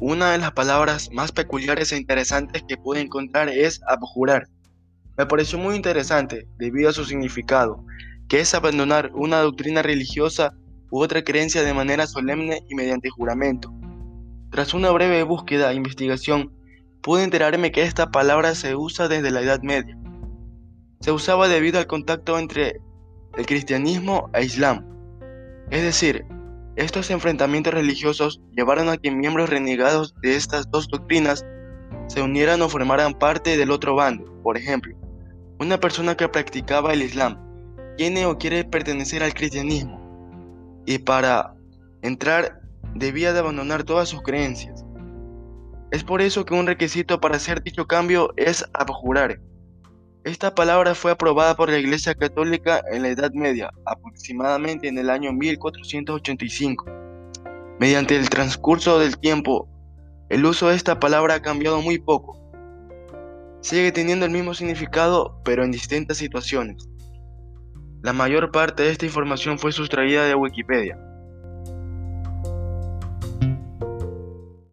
Una de las palabras más peculiares e interesantes que pude encontrar es abjurar. Me pareció muy interesante debido a su significado, que es abandonar una doctrina religiosa u otra creencia de manera solemne y mediante juramento. Tras una breve búsqueda e investigación, pude enterarme que esta palabra se usa desde la Edad Media. Se usaba debido al contacto entre el cristianismo e Islam. Es decir, estos enfrentamientos religiosos llevaron a que miembros renegados de estas dos doctrinas se unieran o formaran parte del otro bando. Por ejemplo, una persona que practicaba el Islam tiene o quiere pertenecer al cristianismo y para entrar debía de abandonar todas sus creencias. Es por eso que un requisito para hacer dicho cambio es abjurar. Esta palabra fue aprobada por la Iglesia Católica en la Edad Media, aproximadamente en el año 1485. Mediante el transcurso del tiempo, el uso de esta palabra ha cambiado muy poco. Sigue teniendo el mismo significado, pero en distintas situaciones. La mayor parte de esta información fue sustraída de Wikipedia.